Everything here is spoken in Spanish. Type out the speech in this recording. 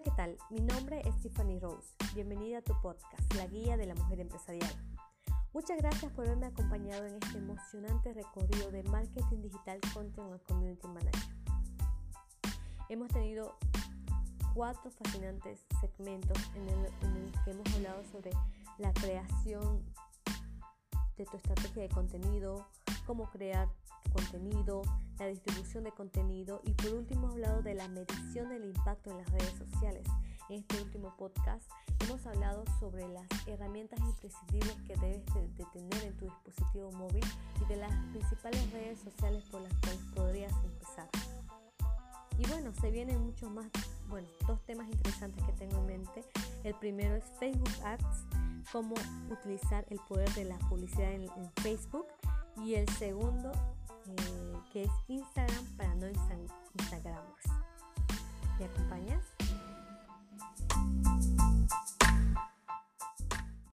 ¿qué tal? Mi nombre es Tiffany Rose. Bienvenida a tu podcast, La Guía de la Mujer Empresarial. Muchas gracias por haberme acompañado en este emocionante recorrido de marketing digital content and community manager. Hemos tenido cuatro fascinantes segmentos en el, en el que hemos hablado sobre la creación de tu estrategia de contenido, cómo crear contenido, la distribución de contenido y por último hemos hablado de la medición del impacto en las redes sociales. En este último podcast hemos hablado sobre las herramientas imprescindibles que debes de, tener en tu dispositivo móvil y de las principales redes sociales por las cuales podrías empezar. Y bueno, se vienen muchos más, bueno, dos temas interesantes que tengo en mente. El primero es Facebook Ads, cómo utilizar el poder de la publicidad en, en Facebook. Y el segundo eh, que es Instagram para no Instagramers. ¿Me acompañas?